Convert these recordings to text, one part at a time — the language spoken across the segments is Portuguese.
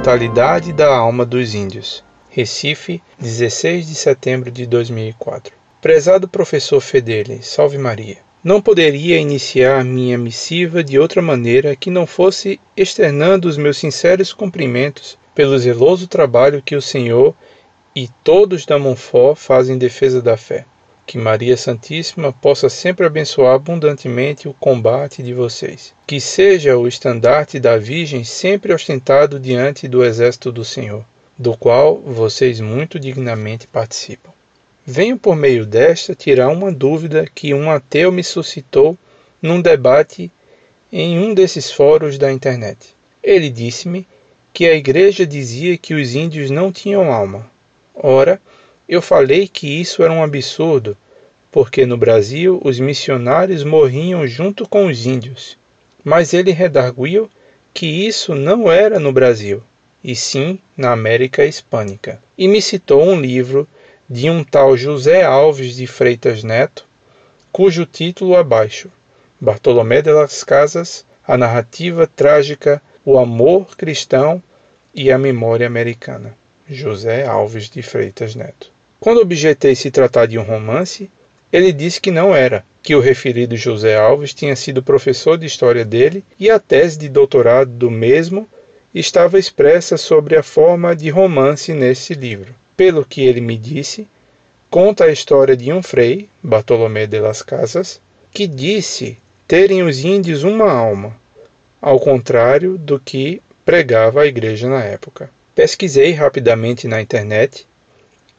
imortalidade da alma dos índios. Recife, 16 de setembro de 2004. Prezado professor Fedele, salve Maria. Não poderia iniciar minha missiva de outra maneira que não fosse externando os meus sinceros cumprimentos pelo zeloso trabalho que o Senhor e todos da Monfort fazem em defesa da fé. Que Maria Santíssima possa sempre abençoar abundantemente o combate de vocês. Que seja o estandarte da Virgem sempre ostentado diante do exército do Senhor, do qual vocês muito dignamente participam. Venho por meio desta tirar uma dúvida que um ateu me suscitou num debate em um desses fóruns da internet. Ele disse-me que a igreja dizia que os índios não tinham alma. Ora, eu falei que isso era um absurdo, porque no Brasil os missionários morriam junto com os índios. Mas ele redarguiu que isso não era no Brasil, e sim na América Hispânica, e me citou um livro de um tal José Alves de Freitas Neto, cujo título abaixo, Bartolomé de las Casas, a narrativa trágica, o amor cristão e a memória americana. José Alves de Freitas Neto. Quando objetei se tratar de um romance, ele disse que não era, que o referido José Alves tinha sido professor de história dele e a tese de doutorado do mesmo estava expressa sobre a forma de romance nesse livro. Pelo que ele me disse, conta a história de um frei, Bartolomé de las Casas, que disse terem os índios uma alma, ao contrário do que pregava a igreja na época. Pesquisei rapidamente na internet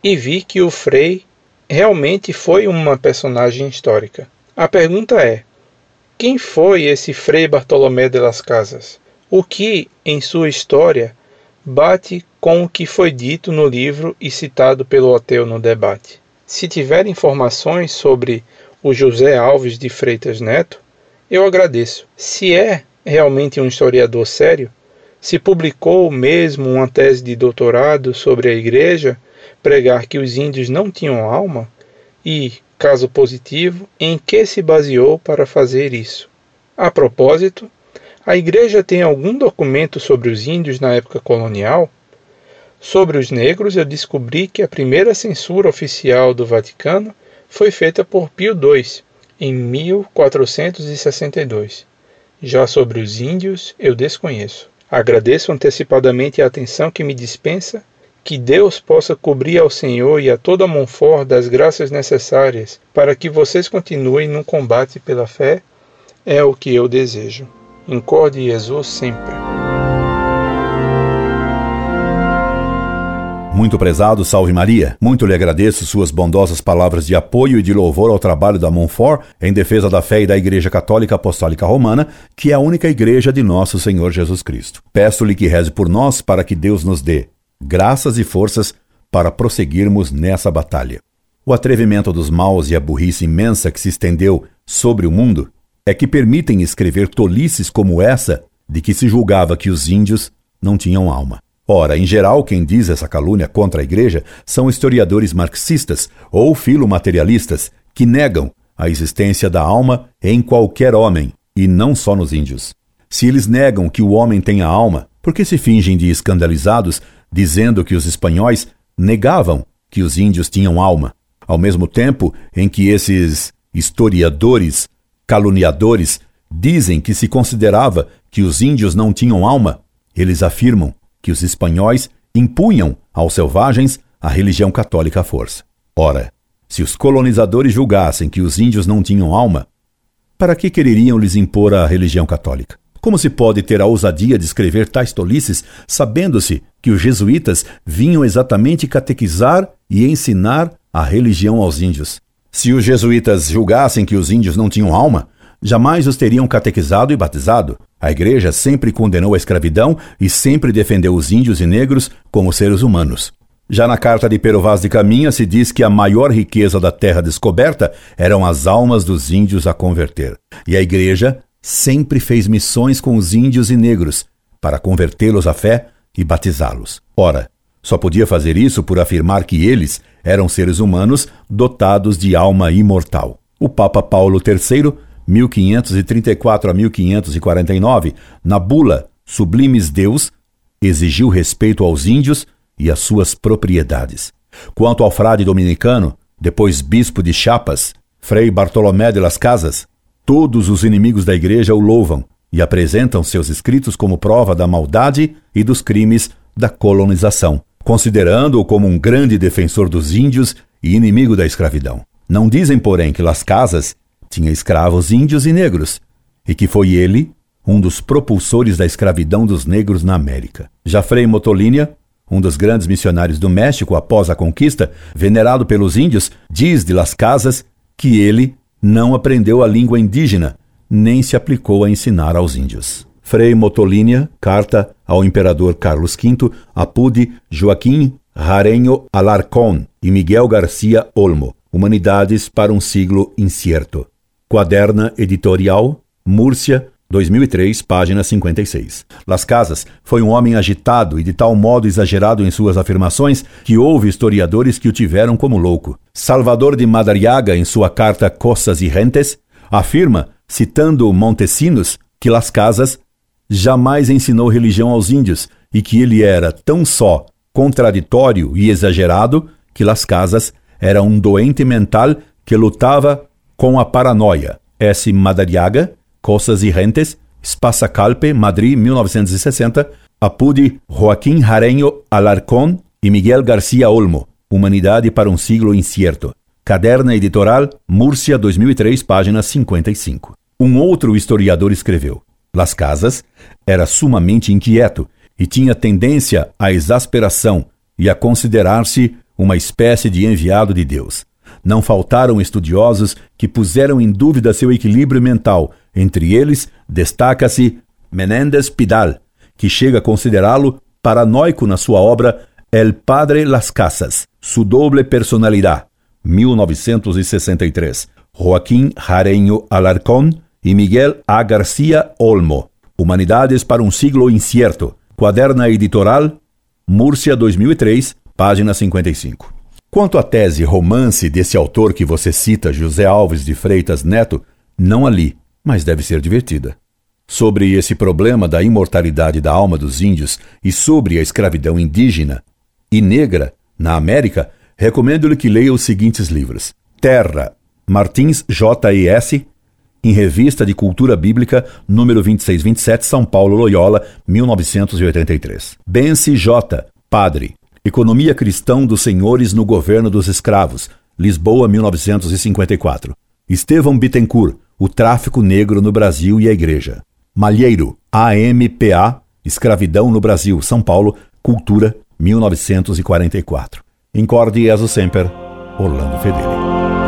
e vi que o Frei realmente foi uma personagem histórica. A pergunta é: quem foi esse Frei Bartolomé de las Casas? O que, em sua história, bate com o que foi dito no livro e citado pelo Oteu no debate? Se tiver informações sobre o José Alves de Freitas Neto, eu agradeço. Se é realmente um historiador sério, se publicou mesmo uma tese de doutorado sobre a Igreja pregar que os índios não tinham alma? E, caso positivo, em que se baseou para fazer isso? A propósito, a Igreja tem algum documento sobre os índios na época colonial? Sobre os negros, eu descobri que a primeira censura oficial do Vaticano foi feita por Pio II, em 1462. Já sobre os índios, eu desconheço. Agradeço antecipadamente a atenção que me dispensa. Que Deus possa cobrir ao Senhor e a toda Monfort das graças necessárias para que vocês continuem no combate pela fé, é o que eu desejo. Incorde Jesus sempre. Muito prezado, salve Maria. Muito lhe agradeço suas bondosas palavras de apoio e de louvor ao trabalho da Montfort em defesa da fé e da Igreja Católica Apostólica Romana, que é a única igreja de nosso Senhor Jesus Cristo. Peço-lhe que reze por nós para que Deus nos dê graças e forças para prosseguirmos nessa batalha. O atrevimento dos maus e a burrice imensa que se estendeu sobre o mundo é que permitem escrever tolices como essa de que se julgava que os índios não tinham alma. Ora, em geral, quem diz essa calúnia contra a Igreja são historiadores marxistas ou filomaterialistas que negam a existência da alma em qualquer homem e não só nos índios. Se eles negam que o homem tenha alma, por que se fingem de escandalizados dizendo que os espanhóis negavam que os índios tinham alma, ao mesmo tempo em que esses historiadores caluniadores dizem que se considerava que os índios não tinham alma? Eles afirmam que os espanhóis impunham aos selvagens a religião católica à força. Ora, se os colonizadores julgassem que os índios não tinham alma, para que quereriam lhes impor a religião católica? Como se pode ter a ousadia de escrever tais tolices, sabendo-se que os jesuítas vinham exatamente catequizar e ensinar a religião aos índios? Se os jesuítas julgassem que os índios não tinham alma, jamais os teriam catequizado e batizado. A Igreja sempre condenou a escravidão e sempre defendeu os índios e negros como seres humanos. Já na carta de Pero Vaz de Caminha se diz que a maior riqueza da terra descoberta eram as almas dos índios a converter. E a Igreja sempre fez missões com os índios e negros para convertê-los à fé e batizá-los. Ora, só podia fazer isso por afirmar que eles eram seres humanos dotados de alma imortal. O Papa Paulo III 1534 a 1549, na bula Sublimes Deus, exigiu respeito aos índios e às suas propriedades. Quanto ao frade dominicano, depois bispo de Chiapas, Frei Bartolomé de las Casas, todos os inimigos da igreja o louvam e apresentam seus escritos como prova da maldade e dos crimes da colonização, considerando-o como um grande defensor dos índios e inimigo da escravidão. Não dizem, porém, que Las Casas tinha escravos índios e negros, e que foi ele um dos propulsores da escravidão dos negros na América. Já Frei Motolínia, um dos grandes missionários do México após a conquista, venerado pelos índios, diz de Las Casas que ele não aprendeu a língua indígena, nem se aplicou a ensinar aos índios. Frei Motolínia, carta ao imperador Carlos V, apude Joaquim Rarenho Alarcón e Miguel Garcia Olmo, Humanidades para um siglo incerto. Quaderna Editorial, Múrcia, 2003, página 56. Las Casas foi um homem agitado e de tal modo exagerado em suas afirmações que houve historiadores que o tiveram como louco. Salvador de Madariaga, em sua carta Costas e Rentes, afirma, citando Montesinos, que Las Casas jamais ensinou religião aos índios e que ele era tão só contraditório e exagerado que Las Casas era um doente mental que lutava com a paranoia. S. Madariaga, Costas e Rentes, Calpe, Madrid, 1960, Apude Joaquim Jarenho Alarcón e Miguel Garcia Olmo, Humanidade para um siglo incerto. Caderna Editoral, Múrcia, 2003, página 55. Um outro historiador escreveu: Las Casas era sumamente inquieto e tinha tendência à exasperação e a considerar-se uma espécie de enviado de Deus. Não faltaram estudiosos que puseram em dúvida seu equilíbrio mental entre eles, destaca-se Menéndez Pidal, que chega a considerá-lo paranoico na sua obra El Padre Las Casas, Su Doble Personalidad, 1963. Joaquim Jareño Alarcón e Miguel A. Garcia Olmo, Humanidades para um Siglo Incierto, Quaderna Editoral, Múrcia 2003, página 55. Quanto à tese romance desse autor que você cita, José Alves de Freitas Neto, não ali, mas deve ser divertida. Sobre esse problema da imortalidade da alma dos índios e sobre a escravidão indígena e negra na América, recomendo-lhe que leia os seguintes livros: Terra, Martins J.E.S., em Revista de Cultura Bíblica, número 2627, São Paulo, Loyola, 1983. Benci J., Padre, Economia Cristã dos Senhores no Governo dos Escravos, Lisboa, 1954. Estevão Bittencourt, o tráfico negro no Brasil e a Igreja. Malheiro, AMPA, Escravidão no Brasil, São Paulo, Cultura, 1944. Incorde Jesus Semper, Orlando Fedeli.